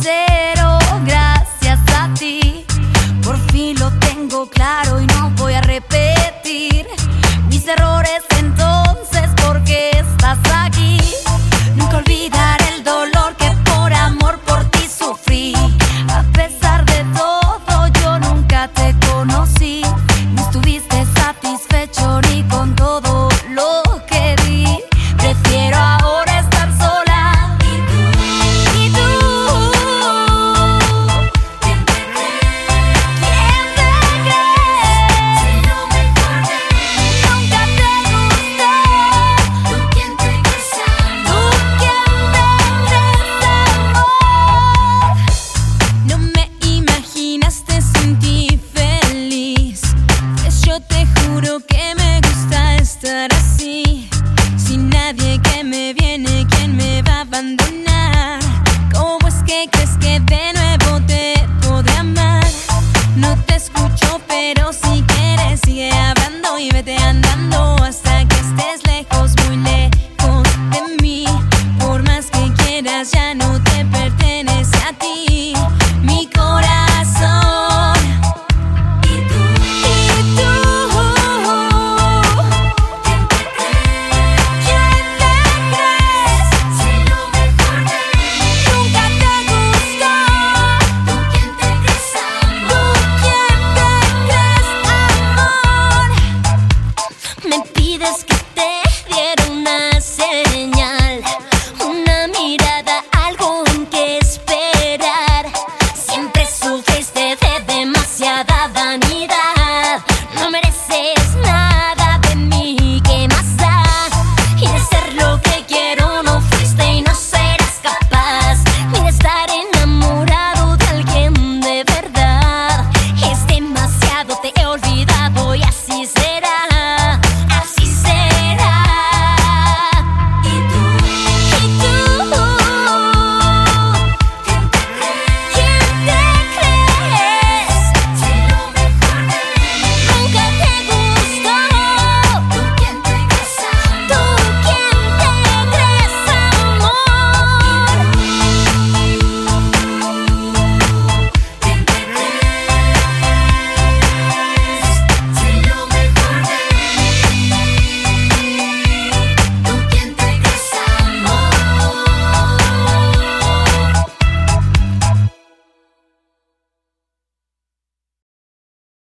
cero gracias a ti. Por fin lo tengo claro y no